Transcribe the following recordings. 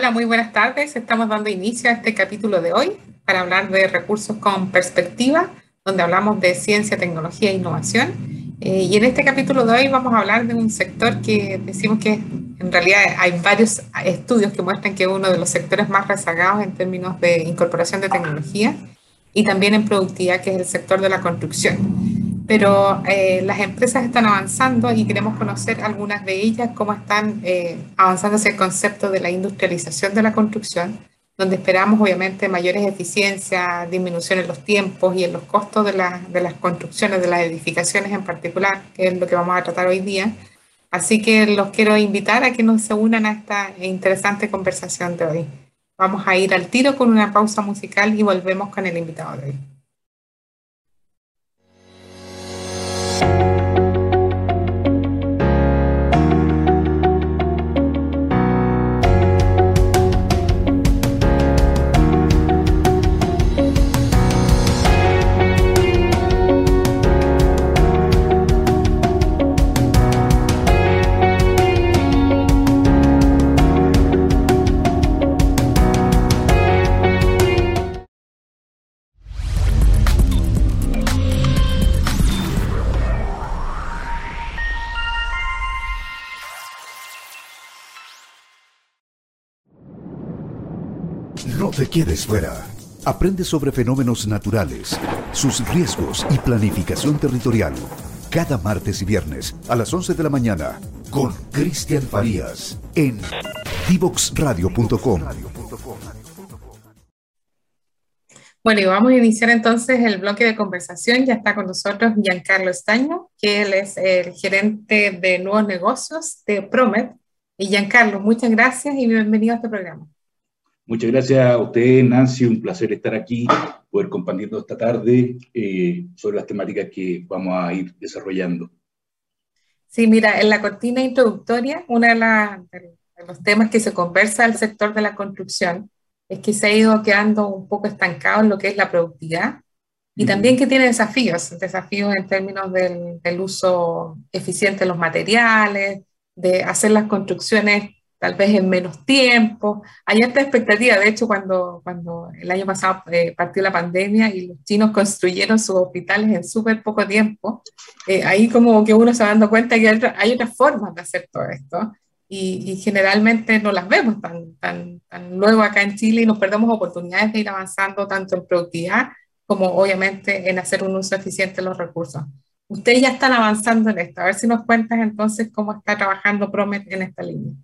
Hola, muy buenas tardes. Estamos dando inicio a este capítulo de hoy para hablar de recursos con perspectiva, donde hablamos de ciencia, tecnología e innovación. Eh, y en este capítulo de hoy vamos a hablar de un sector que decimos que en realidad hay varios estudios que muestran que es uno de los sectores más rezagados en términos de incorporación de tecnología y también en productividad, que es el sector de la construcción pero eh, las empresas están avanzando y queremos conocer algunas de ellas, cómo están eh, avanzando hacia el concepto de la industrialización de la construcción, donde esperamos obviamente mayores eficiencias, disminución en los tiempos y en los costos de, de las construcciones, de las edificaciones en particular, que es lo que vamos a tratar hoy día. Así que los quiero invitar a que nos se unan a esta interesante conversación de hoy. Vamos a ir al tiro con una pausa musical y volvemos con el invitado de hoy. Te quedes fuera. Aprende sobre fenómenos naturales, sus riesgos y planificación territorial. Cada martes y viernes a las 11 de la mañana con Cristian Farías en divoxradio.com. Bueno, y vamos a iniciar entonces el bloque de conversación. Ya está con nosotros Giancarlo Estaño, que él es el gerente de nuevos negocios de Promet. Y Giancarlo, muchas gracias y bienvenido a este programa. Muchas gracias a usted, Nancy. Un placer estar aquí, poder compartir esta tarde eh, sobre las temáticas que vamos a ir desarrollando. Sí, mira, en la cortina introductoria, uno de, los temas que se conversa al sector de la construcción es que se ha ido quedando un poco estancado en lo que es la productividad y también que tiene desafíos, desafíos en términos del, del uso eficiente de los materiales, de hacer las construcciones tal vez en menos tiempo. Hay esta expectativa, de hecho, cuando, cuando el año pasado eh, partió la pandemia y los chinos construyeron sus hospitales en súper poco tiempo, eh, ahí como que uno se va dando cuenta que hay, otras formas de hacer todo esto. Y, generalmente no las vemos tan, tan, tan luego acá en Chile y nos perdemos oportunidades de ir avanzando tanto en productividad como obviamente en hacer un uso eficiente de los recursos. Ustedes ya están avanzando en esto. A ver si nos cuentas entonces cómo está trabajando Promet en esta línea.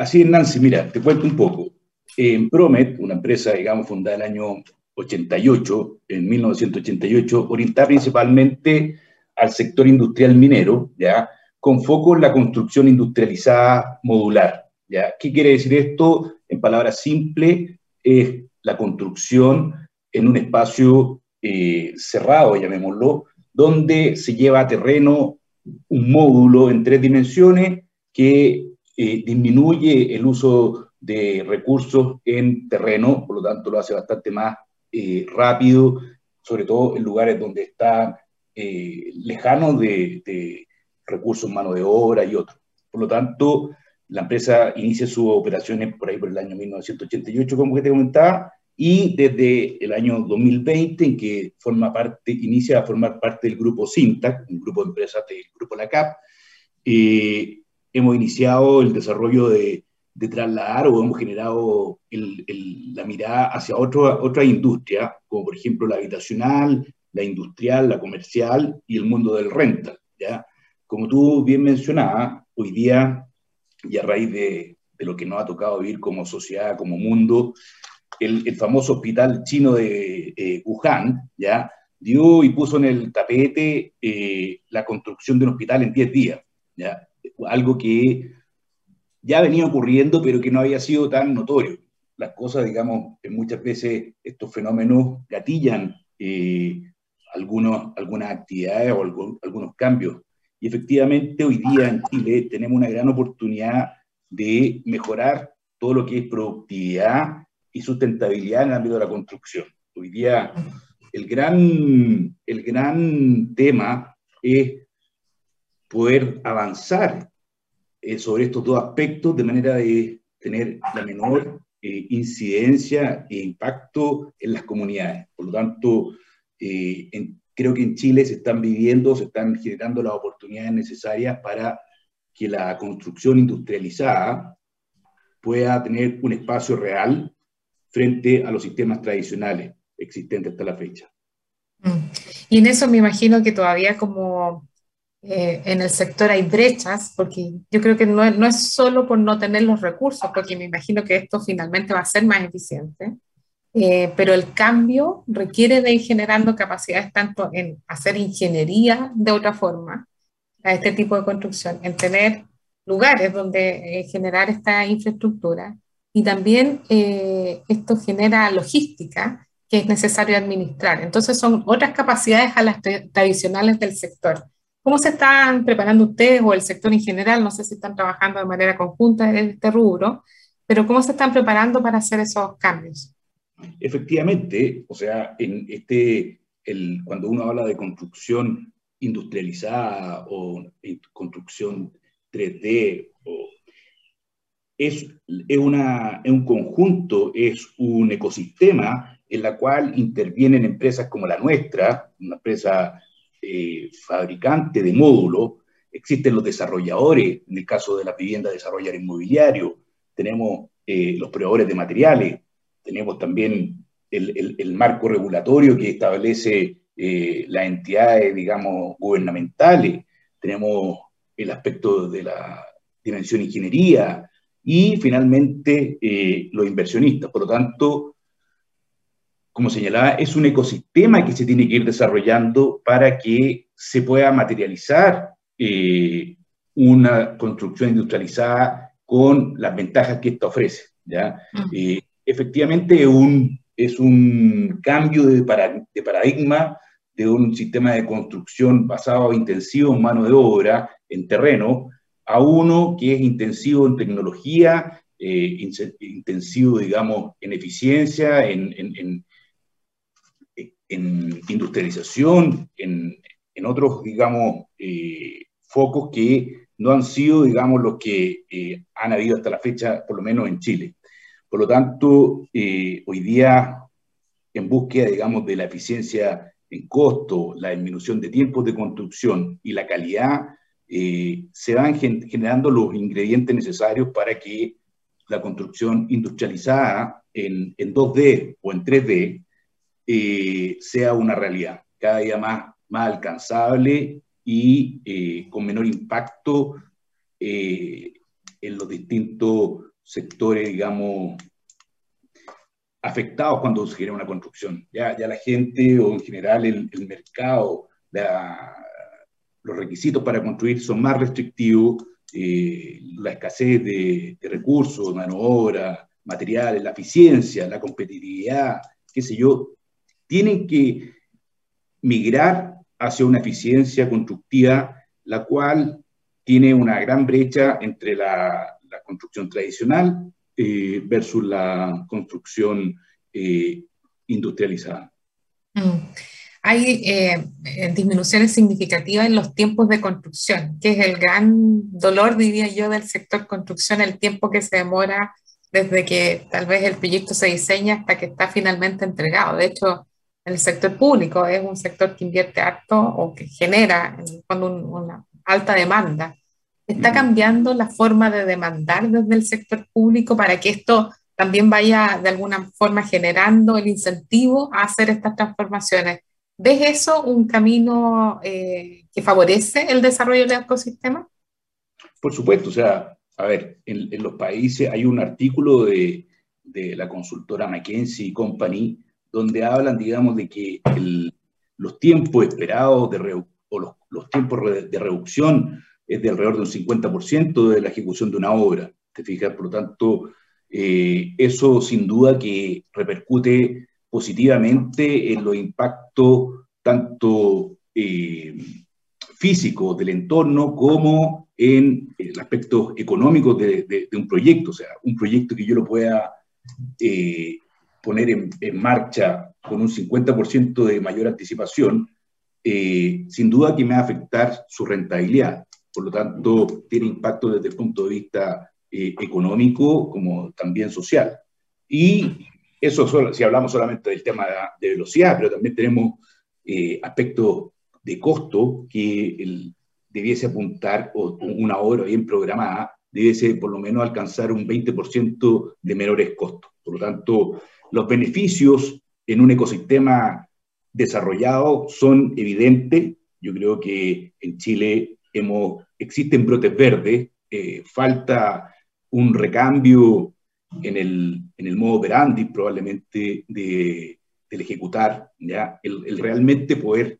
Así es, Nancy, mira, te cuento un poco. En Promet, una empresa, digamos, fundada en el año 88, en 1988, orientada principalmente al sector industrial minero, ¿ya? Con foco en la construcción industrializada modular, ¿ya? ¿Qué quiere decir esto? En palabras simples, es la construcción en un espacio eh, cerrado, llamémoslo, donde se lleva a terreno un módulo en tres dimensiones que eh, disminuye el uso de recursos en terreno, por lo tanto lo hace bastante más eh, rápido, sobre todo en lugares donde está eh, de, de, recursos, mano de obra y otros. Por lo tanto, la empresa inicia sus operaciones por ahí por el año 1988, como que te comentaba, y desde el año 2020, en que forma parte, inicia a formar parte del grupo SINTAC, un grupo de empresas del grupo LACAP, eh, hemos iniciado el desarrollo de, de trasladar o hemos generado la mirada hacia otro, otra industria, como por ejemplo la habitacional, la industrial, la comercial y el mundo del rental. ¿ya? Como tú bien mencionabas, hoy día, y a raíz de, de lo que nos ha tocado vivir como sociedad, como mundo, el, el famoso hospital chino de eh, Wuhan, ¿ya? dio y puso en el tapete eh, la construcción de un hospital en 10 días. ¿ya? Algo que ya venía ocurriendo, pero que no había sido tan notorio. Las cosas, digamos, muchas veces estos fenómenos gatillan eh, algunos, algunas actividades o algunos cambios. Y efectivamente hoy día en Chile tenemos una gran oportunidad de mejorar todo lo que es productividad y sustentabilidad en el ámbito de la construcción. Hoy día el gran, el gran tema es poder avanzar eh, sobre estos dos aspectos de manera de tener la menor eh, incidencia e impacto en las comunidades. Por lo tanto, eh, creo que en Chile se están viviendo, se están generando las oportunidades necesarias para que la construcción industrializada pueda tener un espacio real frente a los sistemas tradicionales existentes hasta la fecha. Mm. Y en eso me imagino que todavía como eh, en el sector hay brechas, porque yo creo que no, no, es solo por no tener los recursos, porque me imagino que esto finalmente va a ser más eficiente, eh, pero el cambio requiere de ir generando capacidades tanto en hacer ingeniería de otra forma, a este tipo de construcción, en tener lugares donde eh, generar esta infraestructura y también esto genera logística que es necesario administrar. Entonces son otras capacidades a las tradicionales del sector. ¿Cómo se están preparando ustedes o el sector en general? No sé si están trabajando de manera conjunta en este rubro, pero ¿cómo se están preparando para hacer esos cambios? Efectivamente, o sea, en este, el, cuando uno habla de construcción industrializada o construcción 3D, o, es, es, una, es un conjunto, es un ecosistema en la cual intervienen empresas como la nuestra, una empresa eh, fabricante de módulos, existen los desarrolladores, en el caso de la vivienda desarrollar inmobiliario, tenemos eh, los proveedores de materiales, tenemos también el, marco regulatorio que establece eh, las entidades, digamos, gubernamentales, tenemos el aspecto de la dimensión ingeniería y finalmente los inversionistas. Por lo tanto, como señalaba, es un ecosistema que se tiene que ir desarrollando para que se pueda materializar eh, una construcción industrializada con las ventajas que esto ofrece. ¿ya? Eh, efectivamente, un, es un cambio de, de paradigma de un sistema de construcción basado intensivo en mano de obra, en terreno, a uno que es intensivo en tecnología, eh, intensivo, digamos, en eficiencia, en, en, en industrialización, en, en otros, digamos, eh, focos que no han sido, digamos, los que eh, han habido hasta la fecha, por lo menos en Chile. Por lo tanto, eh, hoy día, en búsqueda, digamos, de la eficiencia en costo, la disminución de tiempos de construcción y la calidad, se van generando los ingredientes necesarios para que la construcción industrializada en, en 2D o en 3D eh, sea una realidad, cada día más, más alcanzable y eh, con menor impacto eh, en los distintos sectores, digamos, afectados cuando se genera una construcción. Ya, ya la gente o en general el, mercado, los requisitos para construir son más restrictivos, la escasez de, de recursos, mano obra, materiales, la eficiencia, la competitividad, qué sé yo, tienen que migrar hacia una eficiencia constructiva, la cual tiene una gran brecha entre la, construcción tradicional eh, versus la construcción eh, industrializada. Mm. Hay eh, disminuciones significativas en los tiempos de construcción, que es el gran dolor, diría yo, del sector construcción, el tiempo que se demora desde que tal vez el proyecto se diseña hasta que está finalmente entregado. De hecho, el sector público es un sector que invierte harto o que genera cuando una alta demanda. ¿Está cambiando la forma de demandar desde el sector público para que esto también vaya de alguna forma generando el incentivo a hacer estas transformaciones? ¿Ves eso un camino eh, que favorece el desarrollo del ecosistema? Por supuesto, o sea, a ver, en, los países hay un artículo de, de la consultora McKinsey Company donde hablan, digamos, de que los tiempos esperados de o los, tiempos de reducción es de alrededor de un 50% de la ejecución de una obra. ¿Te fijas? Por lo tanto, eh, eso sin duda que repercute positivamente en los impactos tanto eh, físicos del entorno como en el aspecto económico de, un proyecto. O sea, un proyecto que yo lo pueda eh, poner en, marcha con un 50% de mayor anticipación, eh, sin duda que me va a afectar su rentabilidad. Por lo tanto, tiene impacto desde el punto de vista eh, económico como también social. Y eso solo, si hablamos solamente del tema de, velocidad, pero también tenemos eh, aspectos de costo que el, debiese apuntar, o una obra bien programada, debiese por lo menos alcanzar un 20% de menores costos. Por lo tanto, los beneficios en un ecosistema desarrollado son evidentes. Yo creo que en Chile hemos, existen brotes verdes, eh, falta un recambio en el, modo operandi probablemente de, del ejecutar, ¿ya? El, realmente poder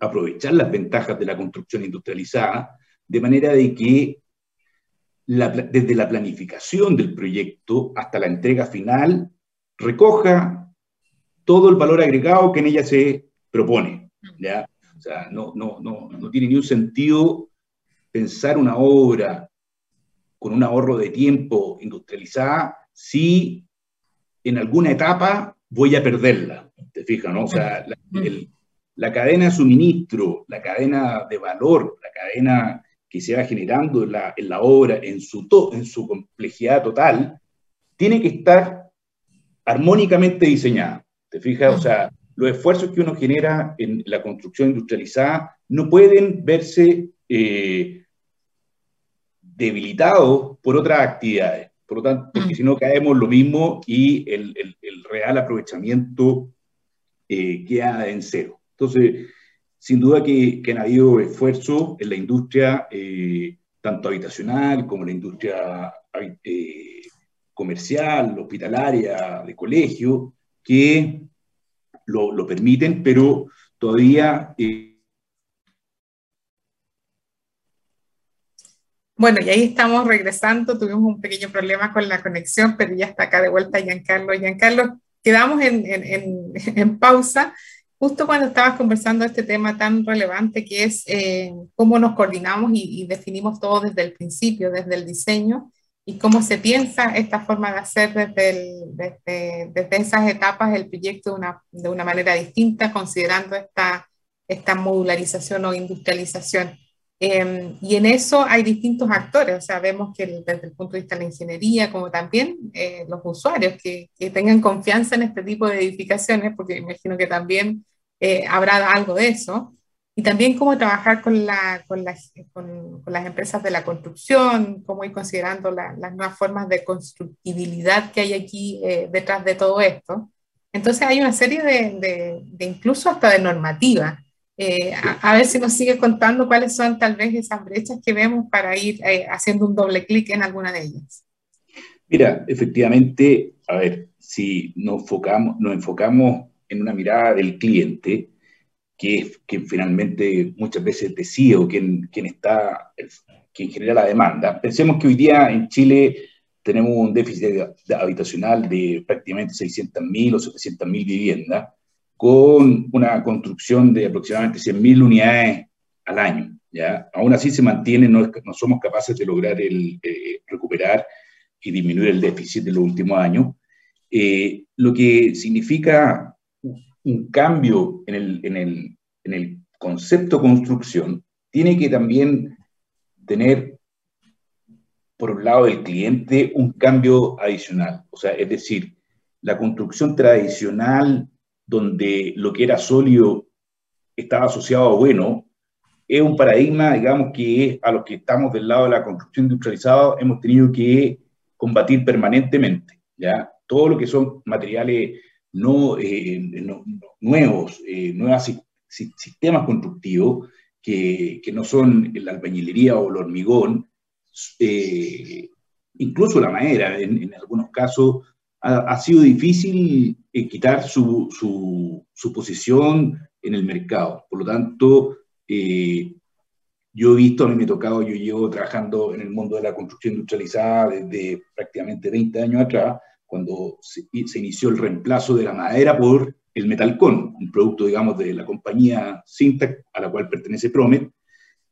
aprovechar las ventajas de la construcción industrializada, de manera de que desde la planificación del proyecto hasta la entrega final recoja todo el valor agregado que en ella se propone. ¿ya? O sea, no, no, no, no tiene ni un sentido pensar una obra con un ahorro de tiempo industrializada si en alguna etapa voy a perderla. ¿Te fijas, no? O sea, la, cadena de suministro, la cadena de valor, la cadena que se va generando en la, en la obra en su, en su complejidad total, tiene que estar armónicamente diseñada. ¿Te fijas? O sea, los esfuerzos que uno genera en la construcción industrializada no pueden verse eh, debilitados por otras actividades. Por lo tanto, porque si no caemos lo mismo y el, real aprovechamiento eh, queda en cero. Entonces, sin duda que, que han habido esfuerzos en la industria, eh, tanto habitacional como en la industria comercial, hospitalaria, de colegio, que lo, permiten, pero todavía... Eh, bueno, y ahí estamos regresando, tuvimos un pequeño problema con la conexión, pero ya está acá de vuelta Giancarlo. Giancarlo, quedamos en, en, en, pausa justo cuando estabas conversando este tema tan relevante que es eh, cómo nos coordinamos y, y, definimos todo desde el principio, desde el diseño, y cómo se piensa esta forma de hacer desde, desde, desde, esas etapas el proyecto de una, de una manera distinta, considerando esta, esta modularización o industrialización. Em, y en eso hay distintos actores, o sea, vemos que desde el punto de vista de la ingeniería, como también eh, los usuarios que, que, tengan confianza en este tipo de edificaciones, porque imagino que también eh, habrá algo de eso, y también cómo trabajar con, la, con, las, con, las empresas de la construcción, cómo ir considerando las nuevas formas de constructibilidad que hay aquí eh, detrás de todo esto. Entonces hay una serie de, de, incluso hasta de normativa. Eh, a, ver si nos sigue contando cuáles son tal vez esas brechas que vemos para ir eh, haciendo un doble clic en alguna de ellas. Mira, efectivamente, a ver, si nos enfocamos, nos enfocamos en una mirada del cliente, que es quien finalmente muchas veces decide o quien, quien, está, quien genera la demanda. Pensemos que hoy día en Chile tenemos un déficit habitacional de prácticamente 600.000 o 700.000 viviendas, con una construcción de aproximadamente 100.000 unidades al año. ¿ya? Aún así se mantiene, no, no somos capaces de lograr el, eh, recuperar y disminuir el déficit de los últimos años, eh, lo que significa un cambio en el, en el, en el concepto construcción tiene que también tener, por un lado del cliente, un cambio adicional. O sea, es decir, la construcción tradicional, donde lo que era sólido estaba asociado a bueno, es un paradigma, digamos, que a los que estamos del lado de la construcción industrializada hemos tenido que combatir permanentemente. ¿ya? Todo lo que son materiales no, eh, nuevos, eh, nuevas sistemas constructivos que, que, no son la albañilería o el hormigón, eh, incluso la madera, en, algunos casos, ha, sido difícil quitar su, su, su, posición en el mercado. Por lo tanto, yo he visto, a mí me ha tocado, yo llevo trabajando en el mundo de la construcción industrializada desde prácticamente 20 años atrás, cuando se, inició el reemplazo de la madera por el Metalcon, un producto, digamos, de la compañía Syntac, a la cual pertenece Promet,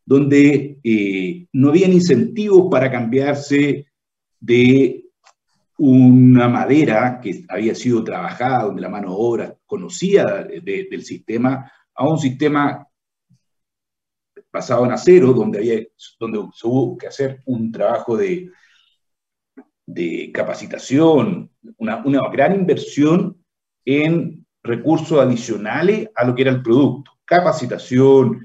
donde eh, no habían incentivos para cambiarse de una madera que había sido trabajada, donde la mano de obra conocía del sistema, a un sistema basado en acero, donde, había, donde se hubo que hacer un trabajo de de capacitación, una, gran inversión en recursos adicionales a lo que era el producto, capacitación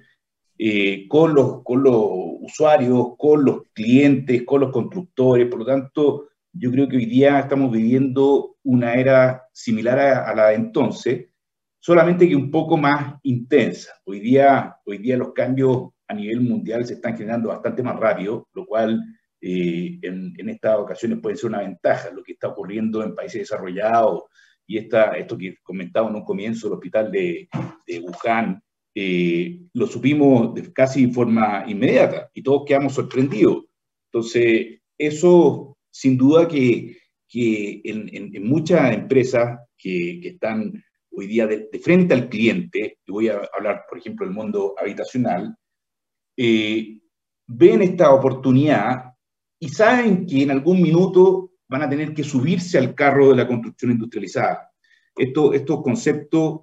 eh, con, los, con los usuarios, con los clientes, con los constructores, por lo tanto, yo creo que hoy día estamos viviendo una era similar a, a la de entonces, solamente que un poco más intensa. Hoy día, hoy día los cambios a nivel mundial se están generando bastante más rápido, lo cual eh, en, en, estas ocasiones puede ser una ventaja. Lo que está ocurriendo en países desarrollados y esta, esto que comentaba en un comienzo, el hospital de, de Wuhan, eh, lo supimos de casi de forma inmediata y todos quedamos sorprendidos. Entonces, eso sin duda que, que en, en, en, muchas empresas que, que están hoy día de, de, frente al cliente, y voy a hablar, por ejemplo, del mundo habitacional, eh, ven esta oportunidad y saben que en algún minuto van a tener que subirse al carro de la construcción industrializada. Esto, estos conceptos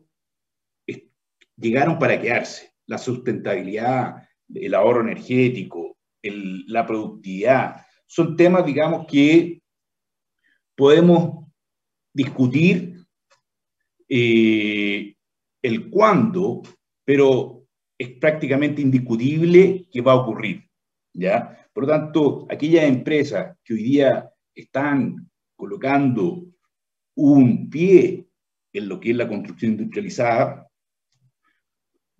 llegaron para quedarse. La sustentabilidad, el ahorro energético, la productividad, son temas, digamos, que podemos discutir eh, el cuándo, pero es prácticamente indiscutible que va a ocurrir. Por lo tanto, aquellas empresas que hoy día están colocando un pie en lo que es la construcción industrializada,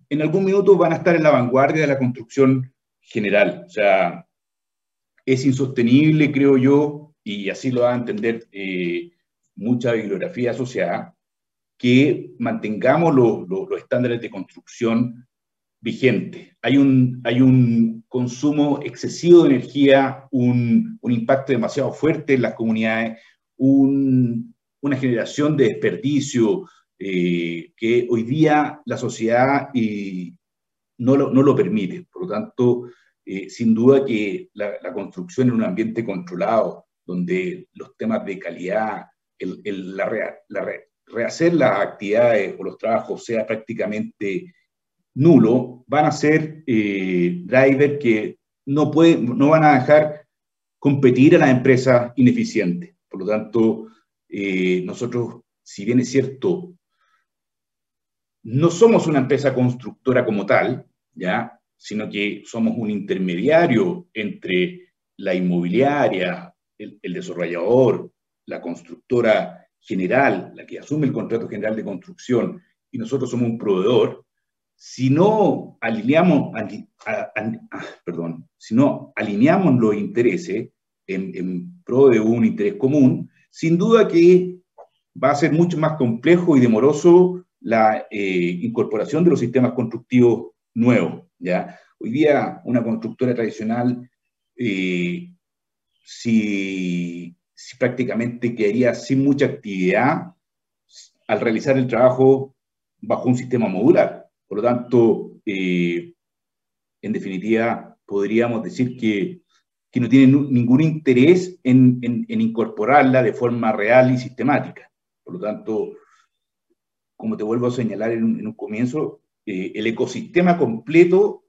en algún minuto van a estar en la vanguardia de la construcción general. O sea, es insostenible, creo yo, y así lo va a entender eh, mucha bibliografía asociada, que mantengamos los, los, los estándares de construcción vigentes. Hay un, hay un consumo excesivo de energía, un, un impacto demasiado fuerte en las comunidades, un, una generación de desperdicio, eh, que hoy día la sociedad eh, no, lo, no, lo, permite. Por lo tanto, eh, sin duda que la, construcción en un ambiente controlado, donde los temas de calidad, el, el, la, la re, rehacer las actividades o los trabajos sea prácticamente nulo, van a ser eh, drivers que no, puede, no van a dejar competir a las empresas ineficientes. Por lo tanto, eh, nosotros, si bien es cierto, no somos una empresa constructora como tal, ¿ya? sino que somos un intermediario entre la inmobiliaria, el, el desarrollador, la constructora general, la que asume el contrato general de construcción, y nosotros somos un proveedor, si no alineamos, a, a, a, perdón, si no alineamos los intereses en, en, pro de un interés común, sin duda que va a ser mucho más complejo y demoroso la eh, incorporación de los sistemas constructivos nuevos. ¿ya? Hoy día una constructora tradicional, eh, si, si prácticamente quedaría sin mucha actividad al realizar el trabajo bajo un sistema modular. Por lo tanto, eh, en definitiva, podríamos decir que, que no tienen ningún interés en, en, incorporarla de forma real y sistemática. Por lo tanto, como te vuelvo a señalar en un, en un comienzo, eh, el ecosistema completo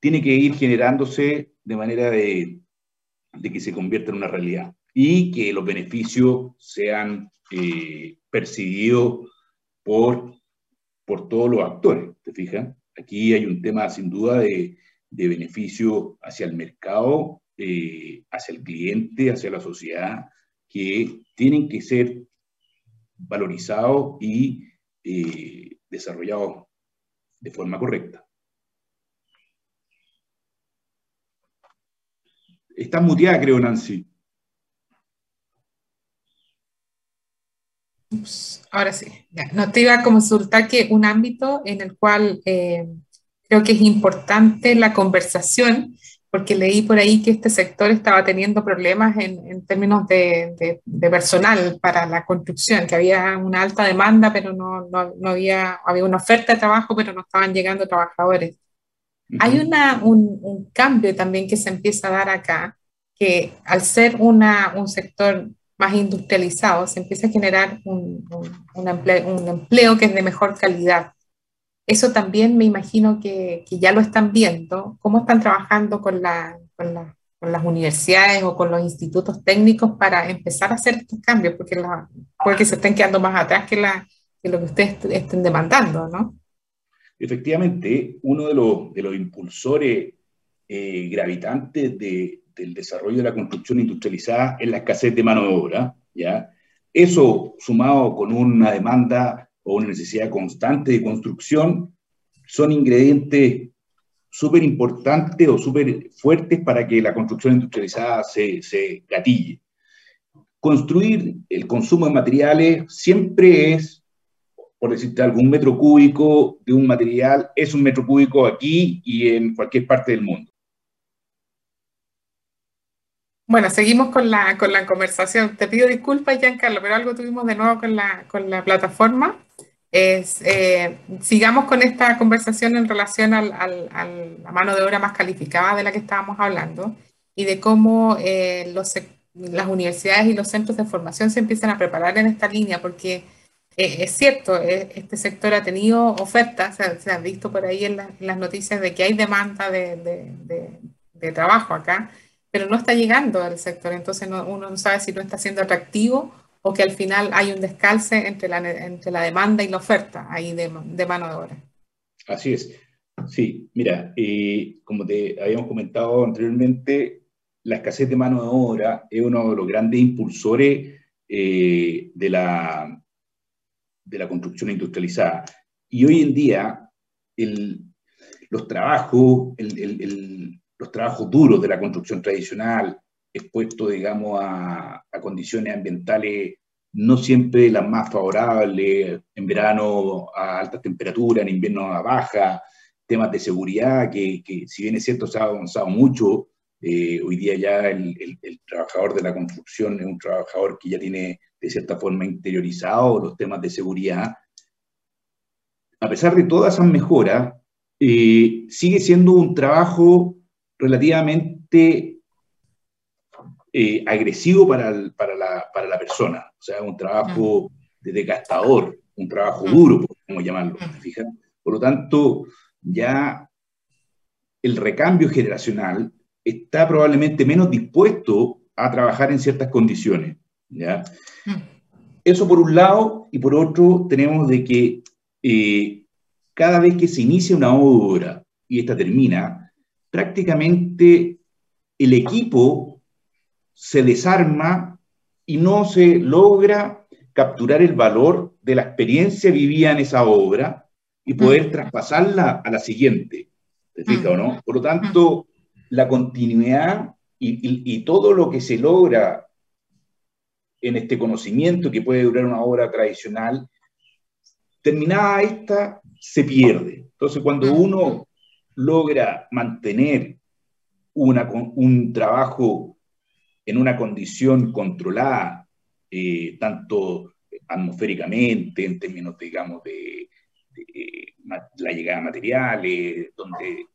tiene que ir generándose de manera de, de, que se convierta en una realidad y que los beneficios sean eh, percibidos por por todos los actores, ¿te fijas? Aquí hay un tema sin duda de, de beneficio hacia el mercado, eh, hacia el cliente, hacia la sociedad, que tienen que ser valorizados y eh, desarrollados de forma correcta. Está muteada, creo, Nancy. Ahora sí, no te iba a consultar que un ámbito en el cual eh, creo que es importante la conversación, porque leí por ahí que este sector estaba teniendo problemas en, en términos de, de, de, personal para la construcción, que había una alta demanda, pero no, no, no había, había una oferta de trabajo, pero no estaban llegando trabajadores. Uh -huh. Hay una, un, un, cambio también que se empieza a dar acá, que al ser una, un sector más industrializado, se empieza a generar un, un, un, empleo, un, empleo, que es de mejor calidad. Eso también me imagino que, que, ya lo están viendo. ¿Cómo están trabajando con, la, con, la, las universidades o con los institutos técnicos para empezar a hacer estos cambios, porque, la, porque se estén quedando más atrás que, que lo que ustedes estén demandando, ¿no? Efectivamente, uno de los, de los impulsores eh, gravitantes de, del desarrollo de la construcción industrializada es la escasez de mano de obra, ¿ya? Eso, sumado con una demanda o una necesidad constante de construcción, son ingredientes súper importantes o súper fuertes para que la construcción industrializada se, se gatille. Construir el consumo de materiales siempre es, por decirte algún metro cúbico de un material es un metro cúbico aquí y en cualquier parte del mundo. Bueno, seguimos con la, con la conversación. Te pido disculpas, Giancarlo, pero algo tuvimos de nuevo con la, con la plataforma. Es, eh, sigamos con esta conversación en relación a la mano de obra más calificada de la que estábamos hablando y de cómo eh, los, las universidades y los centros de formación se empiezan a preparar en esta línea, porque eh, es cierto, este sector ha tenido ofertas, se, ha visto por ahí en, las noticias de que hay demanda de, de, de trabajo acá pero no está llegando al sector, entonces uno no sabe si no está siendo atractivo o que al final hay un descalce entre la, entre la demanda y la oferta ahí de, mano de obra. Así es. Sí, mira, eh, como te habíamos comentado anteriormente, la escasez de mano de obra es uno de los grandes impulsores eh, de, la, de la construcción industrializada. Y hoy en día, el, los trabajos, el, los trabajos duros de la construcción tradicional, expuesto, digamos, a, condiciones ambientales no siempre las más favorables, en verano a altas temperaturas, en invierno a baja, temas de seguridad, que, si bien es cierto se ha avanzado mucho, eh, hoy día ya el, trabajador de la construcción es un trabajador que ya tiene de cierta forma interiorizado los temas de seguridad. A pesar de todas esas mejoras, eh, sigue siendo un trabajo relativamente eh, agresivo para, la, persona. O sea, un trabajo de desgastador, un trabajo duro, podemos llamarlo. Por lo tanto, ya el recambio generacional está probablemente menos dispuesto a trabajar en ciertas condiciones. ¿ya? Eso por un lado, y por otro tenemos de que eh, cada vez que se inicia una obra y esta termina, prácticamente el equipo se desarma y no se logra capturar el valor de la experiencia vivida en esa obra y poder traspasarla a la siguiente. ¿Te fijas o no? Por lo tanto, la continuidad y, todo lo que se logra en este conocimiento que puede durar una obra tradicional, terminada esta, se pierde. Entonces, cuando uno logra mantener un trabajo en una condición controlada, eh, tanto atmosféricamente, en términos, digamos, de, la llegada de materiales, donde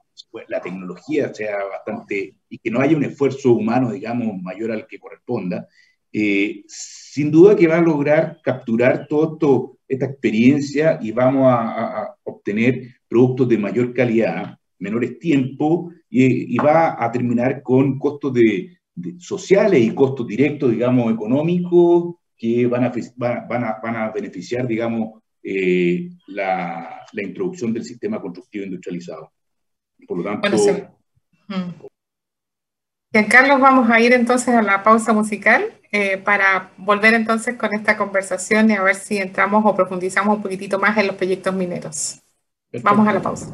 la tecnología sea bastante, y que no haya un esfuerzo humano, digamos, mayor al que corresponda, eh, sin duda que va a lograr capturar toda esta experiencia y vamos a obtener productos de mayor calidad menores tiempos y, va a terminar con costos de, sociales y costos directos, digamos, económicos que van a, van a, van a beneficiar, digamos, eh, la, la, introducción del sistema constructivo industrializado. Por lo tanto... Bueno, mm. Carlos, vamos a ir entonces a la pausa musical eh, para volver entonces con esta conversación y a ver si entramos o profundizamos un poquitito más en los proyectos mineros. Vamos a la pausa.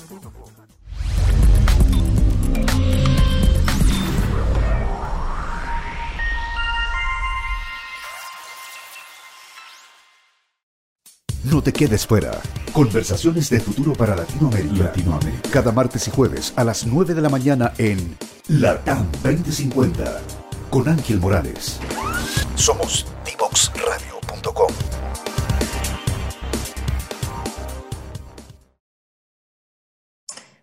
No te quedes fuera. Conversaciones de futuro para Latinoamérica. Latinoamérica. Cada martes y jueves a las 9 de la mañana en Latam 2050 con Ángel Morales. Somos divoxradio.com.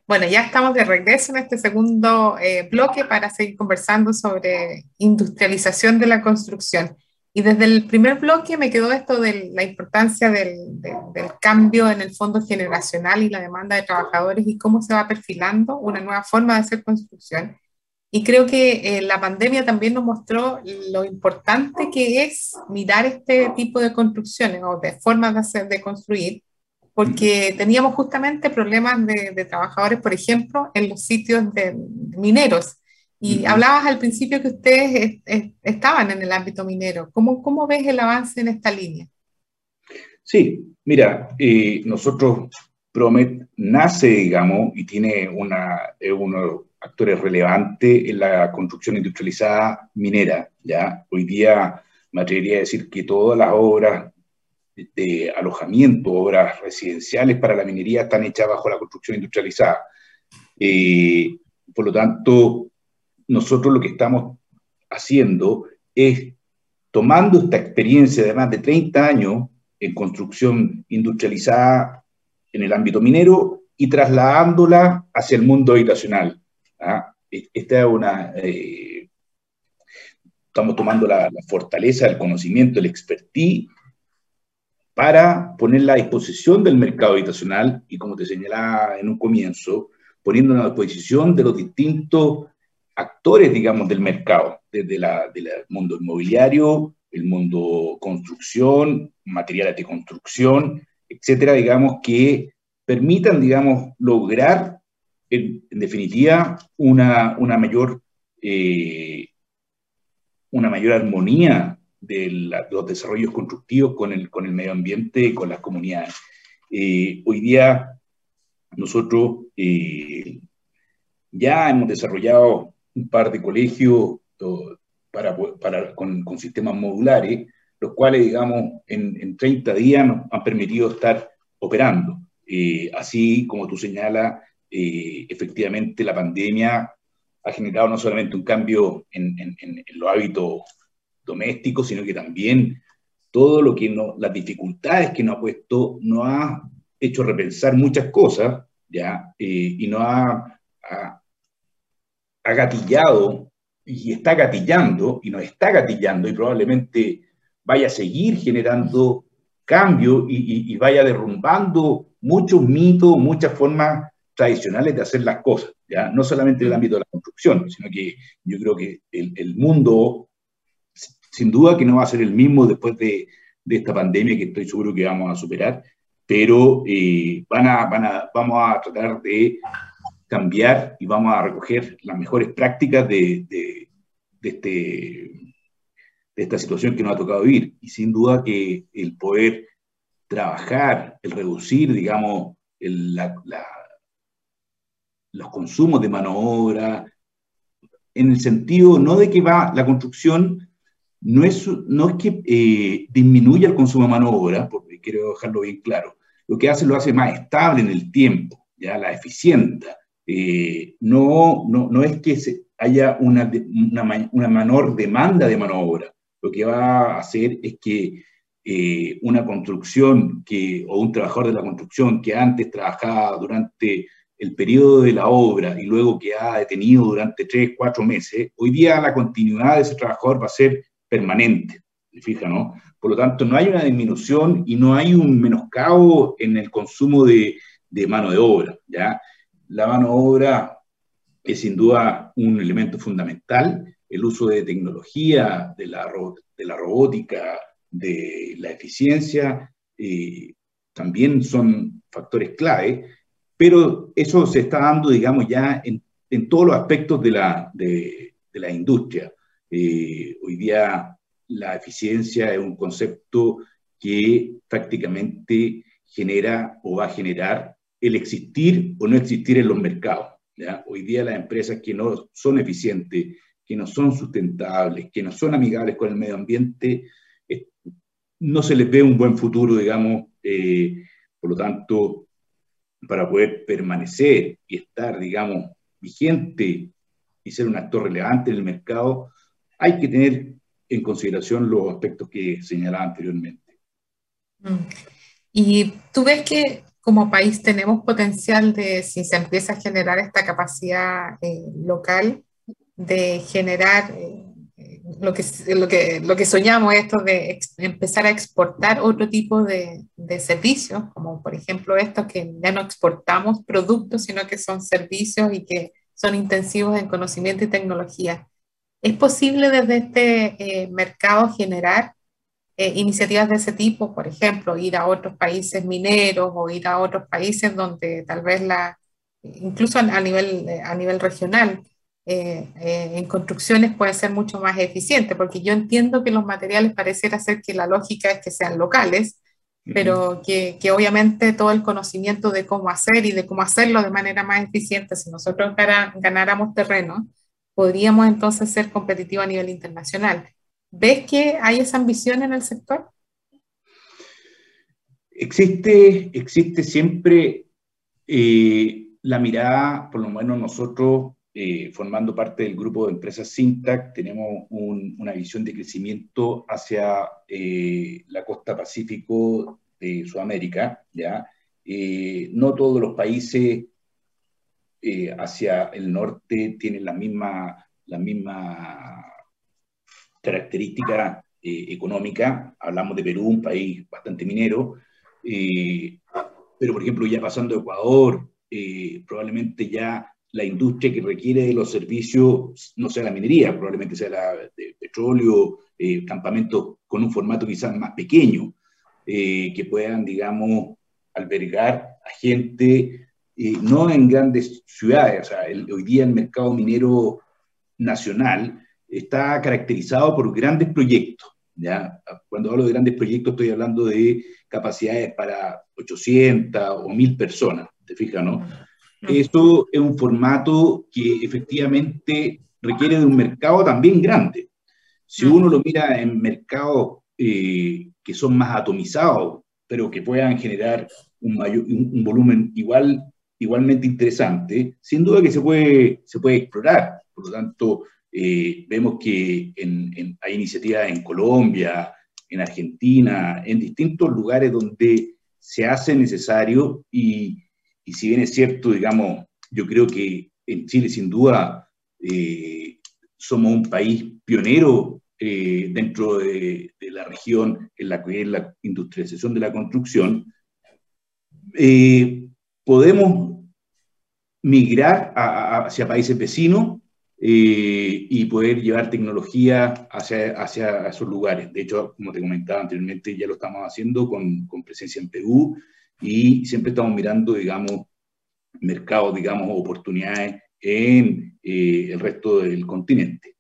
Bueno, ya estamos de regreso en este segundo eh, bloque para seguir conversando sobre industrialización de la construcción. Y desde el primer bloque me quedó esto de la importancia del, del, cambio en el fondo generacional y la demanda de trabajadores y cómo se va perfilando una nueva forma de hacer construcción. Y creo que eh, la pandemia también nos mostró lo importante que es mirar este tipo de construcciones o de formas de, hacer, de construir porque teníamos justamente problemas de, trabajadores, por ejemplo, en los sitios de, mineros. Y hablabas al principio que ustedes estaban en el ámbito minero. ¿Cómo, ¿Cómo ves el avance en esta línea? Sí, mira, eh, nosotros, Promet nace, digamos, y tiene una, unos actores relevantes en la construcción industrializada minera. ¿ya? Hoy día me atrevería a decir que todas las obras de alojamiento, obras residenciales para la minería están hechas bajo la construcción industrializada. Eh, por lo tanto, nosotros lo que estamos haciendo es tomando esta experiencia de más de 30 años en construcción industrializada en el ámbito minero y trasladándola hacia el mundo habitacional. ¿ah? Esta es una... Eh, estamos tomando la, la, fortaleza, el conocimiento, el expertise para ponerla a disposición del mercado habitacional y, como te señalaba en un comienzo, poniéndola a disposición de los distintos actores, digamos, del mercado, desde el mundo inmobiliario, el mundo construcción, materiales de construcción, etcétera, digamos, que permitan, digamos, lograr, en, definitiva, una, una mayor, eh, una mayor armonía de los desarrollos constructivos con el, con el medio ambiente y con las comunidades. Eh, hoy día nosotros eh, ya hemos desarrollado un par de colegios para, para, con, sistemas modulares, los cuales, digamos, en, en 30 días nos han permitido estar operando. Eh, así como tú señalas, efectivamente la pandemia ha generado no solamente un cambio en, en, en los hábitos domésticos, sino que también todo lo que no, las dificultades que nos ha puesto, nos ha hecho repensar muchas cosas, ¿ya? Eh, y nos ha, gatillado y está gatillando y nos está gatillando y probablemente vaya a seguir generando cambio y, vaya derrumbando muchos mitos, muchas formas tradicionales de hacer las cosas, ¿ya? no solamente en el ámbito de la construcción, sino que yo creo que el, mundo sin duda que no va a ser el mismo después de, esta pandemia que estoy seguro que vamos a superar, pero eh, van a, vamos a tratar de cambiar y vamos a recoger las mejores prácticas de, de, este, de esta situación que nos ha tocado vivir. Y sin duda que el poder trabajar, el reducir, digamos, los consumos de mano obra, en el sentido no de que va la construcción no es, no es que eh, disminuya el consumo de mano obra, porque quiero dejarlo bien claro, lo que hace lo hace más estable en el tiempo, ya la eficienta. Eh, no, no, no, es que se haya una, una, una, menor demanda de mano de obra, lo que va a hacer es que eh, una construcción que, o un trabajador de la construcción que antes trabajaba durante el periodo de la obra y luego que ha detenido durante tres, cuatro meses, hoy día la continuidad de ese trabajador va a ser permanente, fija, no? Por lo tanto, no hay una disminución y no hay un menoscabo en el consumo de, de mano de obra, ¿ya? La mano obra es sin duda un elemento fundamental, el uso de tecnología, de la, robótica, de la eficiencia, eh, también son factores clave, pero eso se está dando, digamos, ya en, todos los aspectos de la, de, de la industria. Eh, hoy día la eficiencia es un concepto que prácticamente genera o va a generar el existir o no existir en los mercados. Hoy día las empresas que no son eficientes, que no son sustentables, que no son amigables con el medio ambiente, eh, no se les ve un buen futuro, digamos, eh, por lo tanto, para poder permanecer y estar, digamos, vigente y ser un actor relevante en el mercado, hay que tener en consideración los aspectos que señalaba anteriormente. Mm. Y tú ves que como país tenemos potencial de, si se empieza a generar esta capacidad eh, local, de generar eh, lo, que, lo, que, lo que soñamos, esto de empezar a exportar otro tipo de, de, servicios, como por ejemplo estos que ya no exportamos productos, sino que son servicios y que son intensivos en conocimiento y tecnología. ¿Es posible desde este eh, mercado generar eh, iniciativas de ese tipo? Por ejemplo, ir a otros países mineros o ir a otros países donde tal vez la, incluso a nivel, a nivel regional, eh, en construcciones puede ser mucho más eficiente, porque yo entiendo que los materiales pareciera ser que la lógica es que sean locales, pero que, que, obviamente todo el conocimiento de cómo hacer y de cómo hacerlo de manera más eficiente, si nosotros ganáramos terreno, podríamos entonces ser competitivos a nivel internacional. ¿Ves que hay esa ambición en el sector? Existe, existe siempre eh, la mirada, por lo menos nosotros, eh, formando parte del grupo de empresas Sintac, tenemos una visión de crecimiento hacia eh, la costa pacífico de Sudamérica. ¿ya? no todos los países hacia el norte tienen la misma, la misma característica eh, económica. Hablamos de Perú, un país bastante minero, eh, pero por ejemplo ya pasando a Ecuador, probablemente ya la industria que requiere de los servicios no sea la minería, probablemente sea la de petróleo, campamentos con un formato quizás más pequeño, que puedan, digamos, albergar a gente no en grandes ciudades. O sea, hoy día el mercado minero nacional está caracterizado por grandes proyectos. ¿ya? Cuando hablo de grandes proyectos estoy hablando de capacidades para 800 o 1000 personas, ¿te fijas, no? Esto es un formato que efectivamente requiere de un mercado también grande. Si uno lo mira en mercados eh, que son más atomizados, pero que puedan generar un, mayor, un volumen igual igualmente interesante, sin duda que se puede, se puede explorar. Por lo tanto, eh, vemos que hay iniciativas en Colombia, en Argentina, en distintos lugares donde se hace necesario y, si bien es cierto, digamos, yo creo que en Chile sin duda eh, somos un país pionero eh, dentro de, la región en la que es la industrialización de la construcción, podemos migrar hacia países vecinos eh, y poder llevar tecnología hacia, hacia esos lugares. De hecho, como te comentaba anteriormente, ya lo estamos haciendo con, con presencia en Perú y siempre estamos mirando, digamos, mercados, digamos, oportunidades en eh, el resto del continente.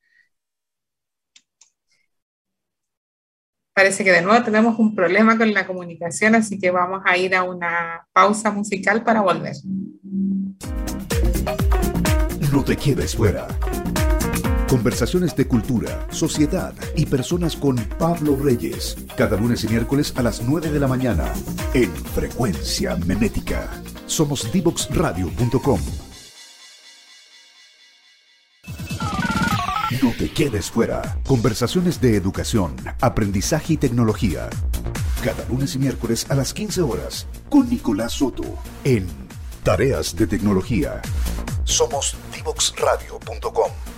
Parece que de nuevo tenemos un problema con la comunicación, así que vamos a ir a una pausa musical para volver. No te quedes fuera. Conversaciones de cultura, sociedad y personas con Pablo Reyes. Cada lunes y miércoles a las 9 de la mañana en Frecuencia Memética. Somos divoxradio.com. No te quedes fuera. Conversaciones de educación, aprendizaje y tecnología. Cada lunes y miércoles a las 15 horas con Nicolás Soto en Tareas de Tecnología. Somos divoxradio.com.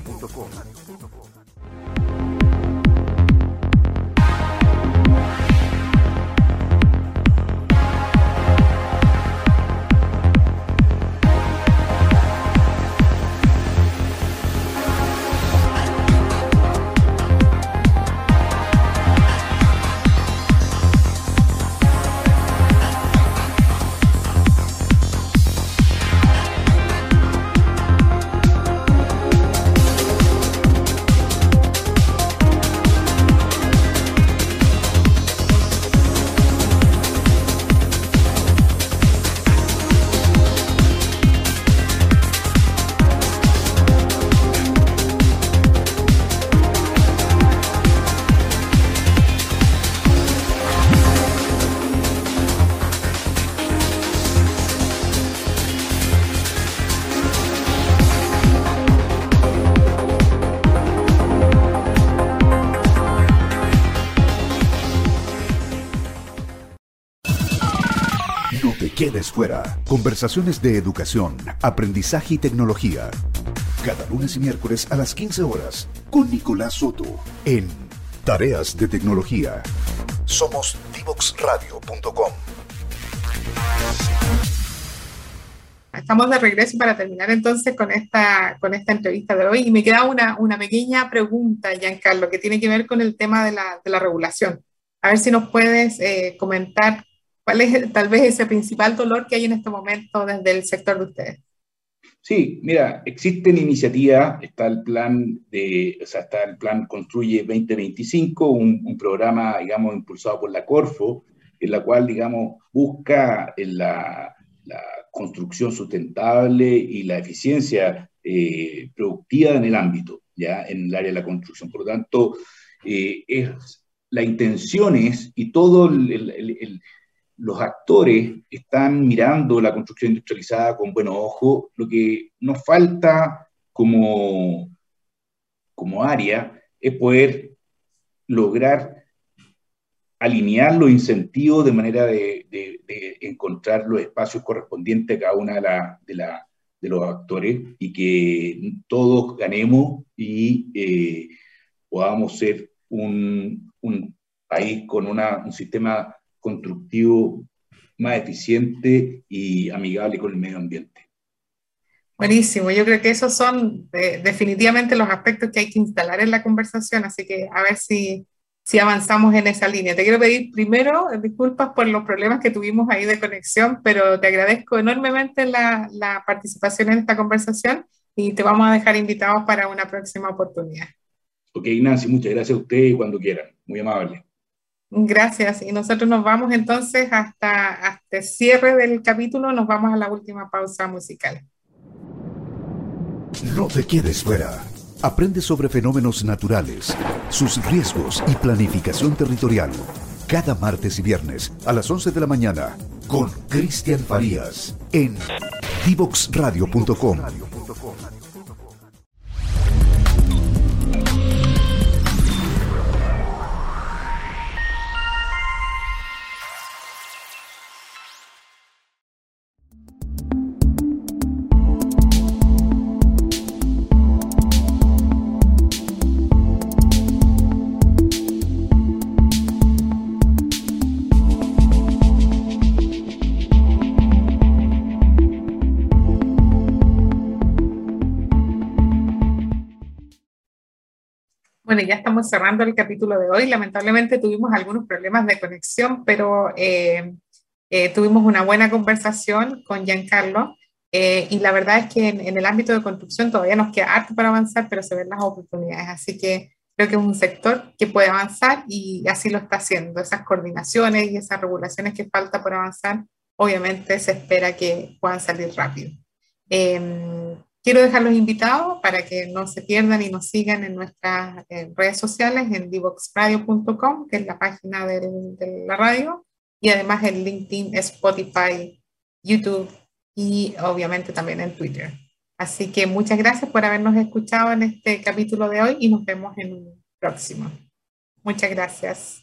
fuera. Conversaciones de educación, aprendizaje y tecnología. Cada lunes y miércoles a las 15 horas con Nicolás Soto en Tareas de Tecnología. Somos divoxradio.com. Estamos de regreso para terminar entonces con esta, con esta entrevista de hoy y me queda una, una pequeña pregunta, Giancarlo, que tiene que ver con el tema de la, de la regulación. A ver si nos puedes eh, comentar cuál es tal vez ese principal dolor que hay en este momento desde el sector de ustedes. Sí, mira, existen iniciativas, está el plan de, o sea, está el plan Construye 2025, un, un programa, digamos, impulsado por la Corfo, en la cual, digamos, busca la, la construcción sustentable y la eficiencia eh, productiva en el ámbito, ya en el área de la construcción. Por lo tanto, eh, es, la intención es, y todos los actores están mirando la construcción industrializada con buenos ojos, lo que nos falta como, como área es poder lograr alinear los incentivos de manera de, encontrar los espacios correspondientes a cada una de, de, los actores y que todos ganemos y eh, podamos ser un, país con un sistema constructivo más eficiente y amigable con el medio ambiente. Buenísimo, yo creo que esos son eh, definitivamente los aspectos que hay que instalar en la conversación, así que a ver si si avanzamos en esa línea. Te quiero pedir primero disculpas por los problemas que tuvimos ahí de conexión, pero te agradezco enormemente la, la participación en esta conversación y te vamos a dejar invitados para una próxima oportunidad. Ok, Nancy, muchas gracias a usted y cuando quieran. Muy amable. Gracias. Y nosotros nos vamos entonces hasta, hasta el cierre del capítulo, nos vamos a la última pausa musical. No te quedes fuera. Aprende sobre fenómenos naturales, sus riesgos y planificación territorial. Cada martes y viernes a las 11 de la mañana con Cristian Farías en divoxradio.com. Bueno, ya estamos cerrando el capítulo de hoy. Lamentablemente tuvimos algunos problemas de conexión, pero eh, eh, tuvimos una buena conversación con Giancarlo. Eh, y la verdad es que en, el ámbito de construcción todavía nos queda harto para avanzar, pero se ven las oportunidades. Así que creo que es un sector que puede avanzar y así lo está haciendo. Esas coordinaciones y esas regulaciones que falta por avanzar, obviamente se espera que puedan salir rápido. Quiero dejarlos invitados para que no se pierdan y nos sigan en nuestras redes sociales en divoxradio.com, que es la página de la radio, y además en LinkedIn, Spotify, YouTube y obviamente también en Twitter. Así que muchas gracias por habernos escuchado en este capítulo de hoy y nos vemos en un próximo. Muchas gracias.